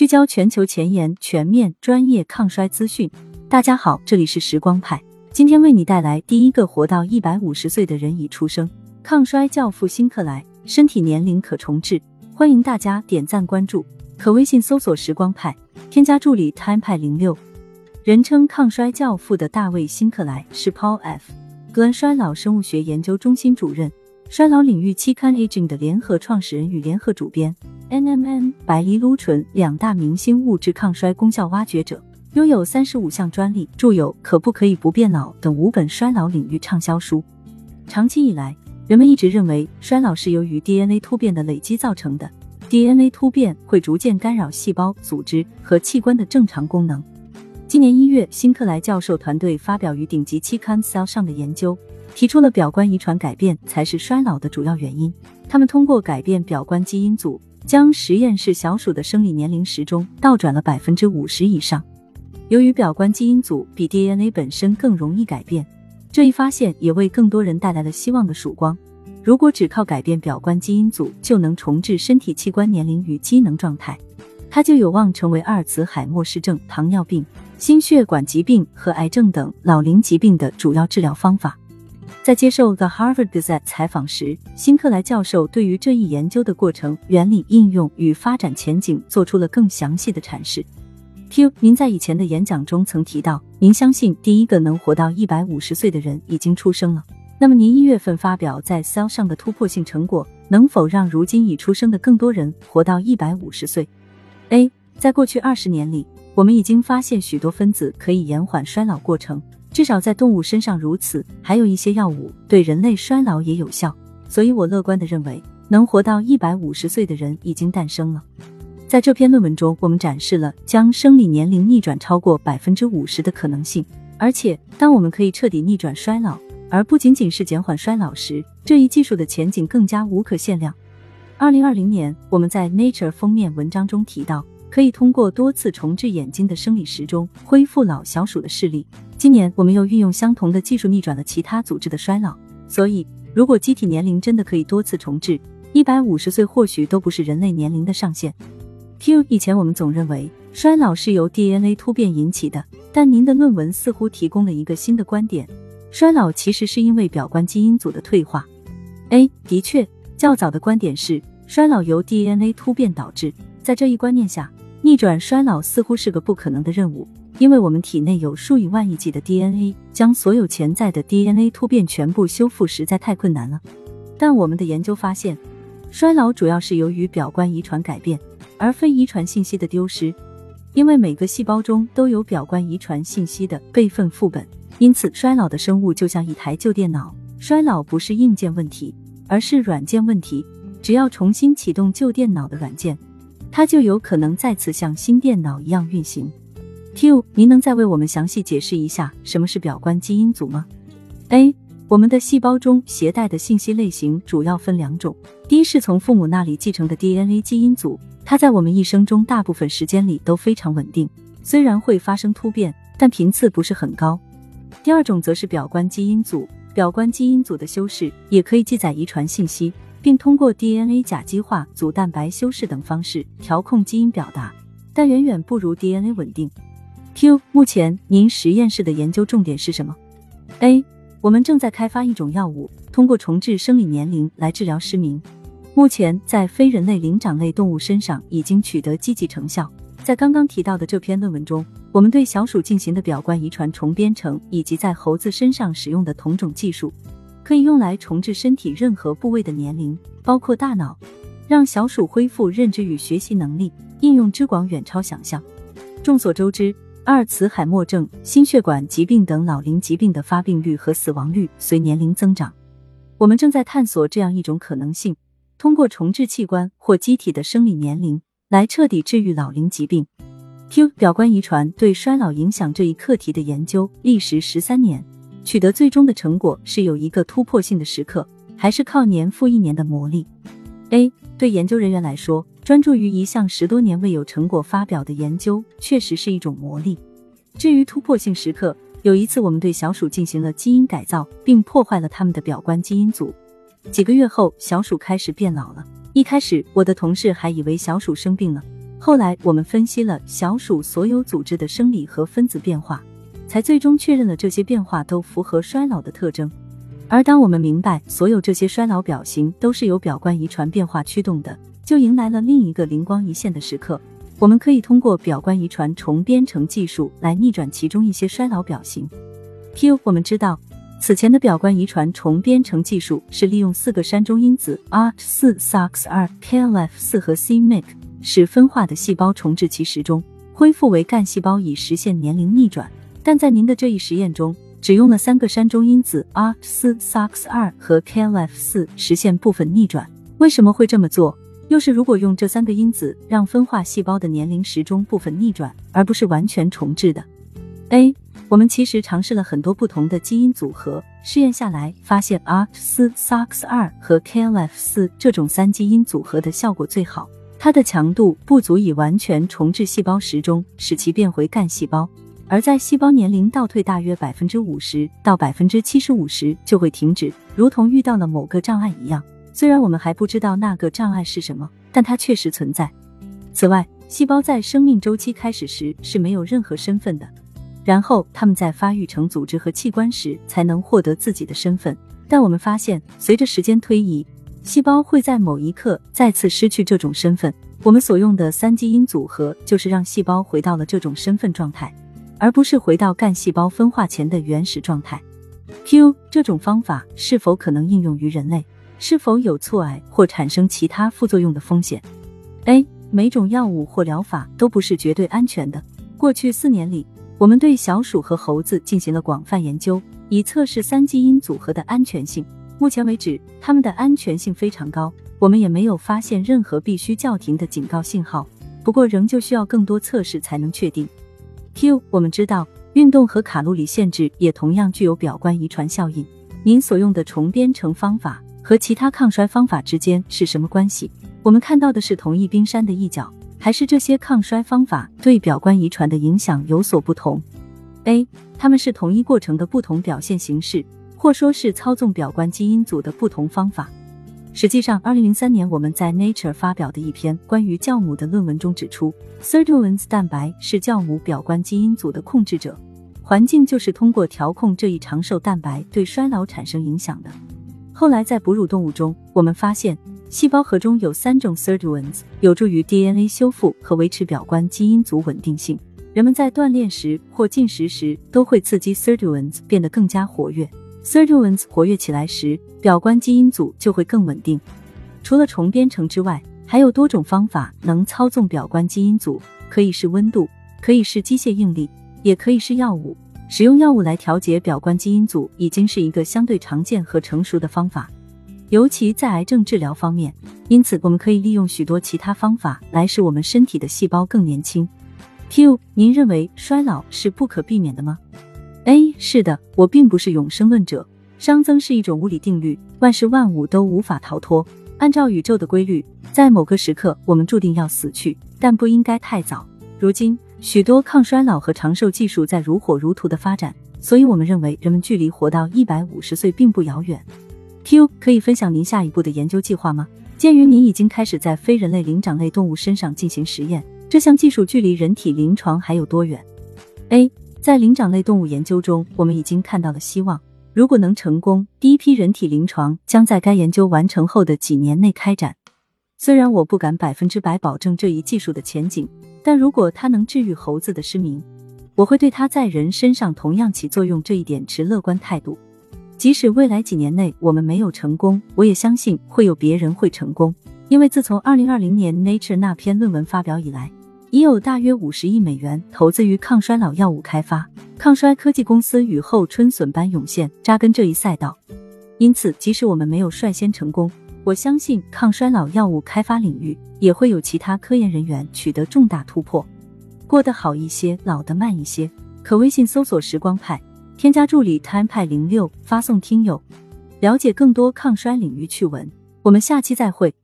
聚焦全球前沿、全面、专业抗衰资讯。大家好，这里是时光派，今天为你带来第一个活到一百五十岁的人已出生，抗衰教父辛克莱，身体年龄可重置。欢迎大家点赞关注，可微信搜索“时光派”，添加助理 “time 派零六”。人称抗衰教父的大卫辛克莱是 Paul F. 格恩衰老生物学研究中心主任。衰老领域期刊《Aging》的联合创始人与联合主编，NMN 白藜芦醇两大明星物质抗衰功效挖掘者，拥有三十五项专利，著有《可不可以不变老》等五本衰老领域畅销书。长期以来，人们一直认为衰老是由于 DNA 突变的累积造成的，DNA 突变会逐渐干扰细胞、组织和器官的正常功能。今年一月，辛克莱教授团队发表于顶级期刊《Cell》上的研究。提出了表观遗传改变才是衰老的主要原因。他们通过改变表观基因组，将实验室小鼠的生理年龄时钟倒转了百分之五十以上。由于表观基因组比 DNA 本身更容易改变，这一发现也为更多人带来了希望的曙光。如果只靠改变表观基因组就能重置身体器官年龄与机能状态，它就有望成为阿尔茨海默氏症、糖尿病、心血管疾病和癌症等老龄疾病的主要治疗方法。在接受 The Harvard Gazette 采访时，辛克莱教授对于这一研究的过程、原理、应用与发展前景做出了更详细的阐释。Q，您在以前的演讲中曾提到，您相信第一个能活到一百五十岁的人已经出生了。那么，您一月份发表在 Cell 上的突破性成果，能否让如今已出生的更多人活到一百五十岁？A，在过去二十年里，我们已经发现许多分子可以延缓衰老过程。至少在动物身上如此，还有一些药物对人类衰老也有效，所以我乐观的认为，能活到一百五十岁的人已经诞生了。在这篇论文中，我们展示了将生理年龄逆转超过百分之五十的可能性，而且当我们可以彻底逆转衰老，而不仅仅是减缓衰老时，这一技术的前景更加无可限量。二零二零年，我们在 Nature 封面文章中提到。可以通过多次重置眼睛的生理时钟恢复老小鼠的视力。今年我们又运用相同的技术逆转了其他组织的衰老。所以，如果机体年龄真的可以多次重置，一百五十岁或许都不是人类年龄的上限。Q，以前我们总认为衰老是由 DNA 突变引起的，但您的论文似乎提供了一个新的观点：衰老其实是因为表观基因组的退化。A，的确，较早的观点是衰老由 DNA 突变导致。在这一观念下。逆转衰老似乎是个不可能的任务，因为我们体内有数以万亿计的 DNA，将所有潜在的 DNA 突变全部修复实在太困难了。但我们的研究发现，衰老主要是由于表观遗传改变，而非遗传信息的丢失。因为每个细胞中都有表观遗传信息的备份副本，因此衰老的生物就像一台旧电脑，衰老不是硬件问题，而是软件问题。只要重新启动旧电脑的软件。它就有可能再次像新电脑一样运行。Q，您能再为我们详细解释一下什么是表观基因组吗？A，我们的细胞中携带的信息类型主要分两种，第一是从父母那里继承的 DNA 基因组，它在我们一生中大部分时间里都非常稳定，虽然会发生突变，但频次不是很高。第二种则是表观基因组，表观基因组的修饰也可以记载遗传信息。并通过 DNA 甲基化、组蛋白修饰等方式调控基因表达，但远远不如 DNA 稳定。Q，目前您实验室的研究重点是什么？A，我们正在开发一种药物，通过重置生理年龄来治疗失明。目前在非人类灵长类动物身上已经取得积极成效。在刚刚提到的这篇论文中，我们对小鼠进行的表观遗传重编程，以及在猴子身上使用的同种技术。可以用来重置身体任何部位的年龄，包括大脑，让小鼠恢复认知与学习能力，应用之广远超想象。众所周知，阿尔茨海默症、心血管疾病等老龄疾病的发病率和死亡率随年龄增长。我们正在探索这样一种可能性：通过重置器官或机体的生理年龄，来彻底治愈老龄疾病。Q 表观遗传对衰老影响这一课题的研究历时十三年。取得最终的成果是有一个突破性的时刻，还是靠年复一年的磨砺？A 对研究人员来说，专注于一项十多年未有成果发表的研究，确实是一种魔力。至于突破性时刻，有一次我们对小鼠进行了基因改造，并破坏了它们的表观基因组。几个月后，小鼠开始变老了。一开始，我的同事还以为小鼠生病了，后来我们分析了小鼠所有组织的生理和分子变化，才最终确认了这些变化都符合衰老的特征。而当我们明白所有这些衰老表型都是由表观遗传变化驱动的，就迎来了另一个灵光一现的时刻。我们可以通过表观遗传重编程技术来逆转其中一些衰老表型。Q，我们知道。此前的表观遗传重编程技术是利用四个山中因子 ART 四、SOX 二、KLF 四和 c-MYC，使分化的细胞重置其时钟，恢复为干细胞，以实现年龄逆转。但在您的这一实验中，只用了三个山中因子 ART 四、SOX 二和 KLF 四，实现部分逆转。为什么会这么做？又是如果用这三个因子让分化细胞的年龄时钟部分逆转，而不是完全重置的？A 我们其实尝试了很多不同的基因组合，试验下来发现 ART 四、SOX 二和 KLF 四这种三基因组合的效果最好。它的强度不足以完全重置细胞时钟，使其变回干细胞，而在细胞年龄倒退大约百分之五十到百分之七十五时就会停止，如同遇到了某个障碍一样。虽然我们还不知道那个障碍是什么，但它确实存在。此外，细胞在生命周期开始时是没有任何身份的。然后，他们在发育成组织和器官时，才能获得自己的身份。但我们发现，随着时间推移，细胞会在某一刻再次失去这种身份。我们所用的三基因组合，就是让细胞回到了这种身份状态，而不是回到干细胞分化前的原始状态。Q 这种方法是否可能应用于人类？是否有促癌或产生其他副作用的风险？A 每种药物或疗法都不是绝对安全的。过去四年里。我们对小鼠和猴子进行了广泛研究，以测试三基因组合的安全性。目前为止，它们的安全性非常高，我们也没有发现任何必须叫停的警告信号。不过，仍旧需要更多测试才能确定。Q，我们知道运动和卡路里限制也同样具有表观遗传效应。您所用的重编程方法和其他抗衰方法之间是什么关系？我们看到的是同一冰山的一角。还是这些抗衰方法对表观遗传的影响有所不同？A，它们是同一过程的不同表现形式，或说是操纵表观基因组的不同方法。实际上，二零零三年我们在 Nature 发表的一篇关于酵母的论文中指出，Sirtuins 蛋白是酵母表观基因组的控制者，环境就是通过调控这一长寿蛋白对衰老产生影响的。后来在哺乳动物中，我们发现。细胞核中有三种 sirtuins，有助于 DNA 修复和维持表观基因组稳定性。人们在锻炼时或进食时都会刺激 sirtuins 变得更加活跃。Sirtuins 活跃起来时，表观基因组就会更稳定。除了重编程之外，还有多种方法能操纵表观基因组，可以是温度，可以是机械应力，也可以是药物。使用药物来调节表观基因组已经是一个相对常见和成熟的方法。尤其在癌症治疗方面，因此我们可以利用许多其他方法来使我们身体的细胞更年轻。Q，您认为衰老是不可避免的吗？A，是的，我并不是永生论者。熵增是一种物理定律，万事万物都无法逃脱。按照宇宙的规律，在某个时刻我们注定要死去，但不应该太早。如今，许多抗衰老和长寿技术在如火如荼的发展，所以我们认为人们距离活到一百五十岁并不遥远。Q 可以分享您下一步的研究计划吗？鉴于您已经开始在非人类灵长类动物身上进行实验，这项技术距离人体临床还有多远？A 在灵长类动物研究中，我们已经看到了希望。如果能成功，第一批人体临床将在该研究完成后的几年内开展。虽然我不敢百分之百保证这一技术的前景，但如果它能治愈猴子的失明，我会对它在人身上同样起作用这一点持乐观态度。即使未来几年内我们没有成功，我也相信会有别人会成功。因为自从二零二零年 Nature 那篇论文发表以来，已有大约五十亿美元投资于抗衰老药物开发，抗衰科技公司雨后春笋般涌现，扎根这一赛道。因此，即使我们没有率先成功，我相信抗衰老药物开发领域也会有其他科研人员取得重大突破，过得好一些，老得慢一些。可微信搜索“时光派”。添加助理 time 派零六，发送听友，了解更多抗衰领域趣闻。我们下期再会。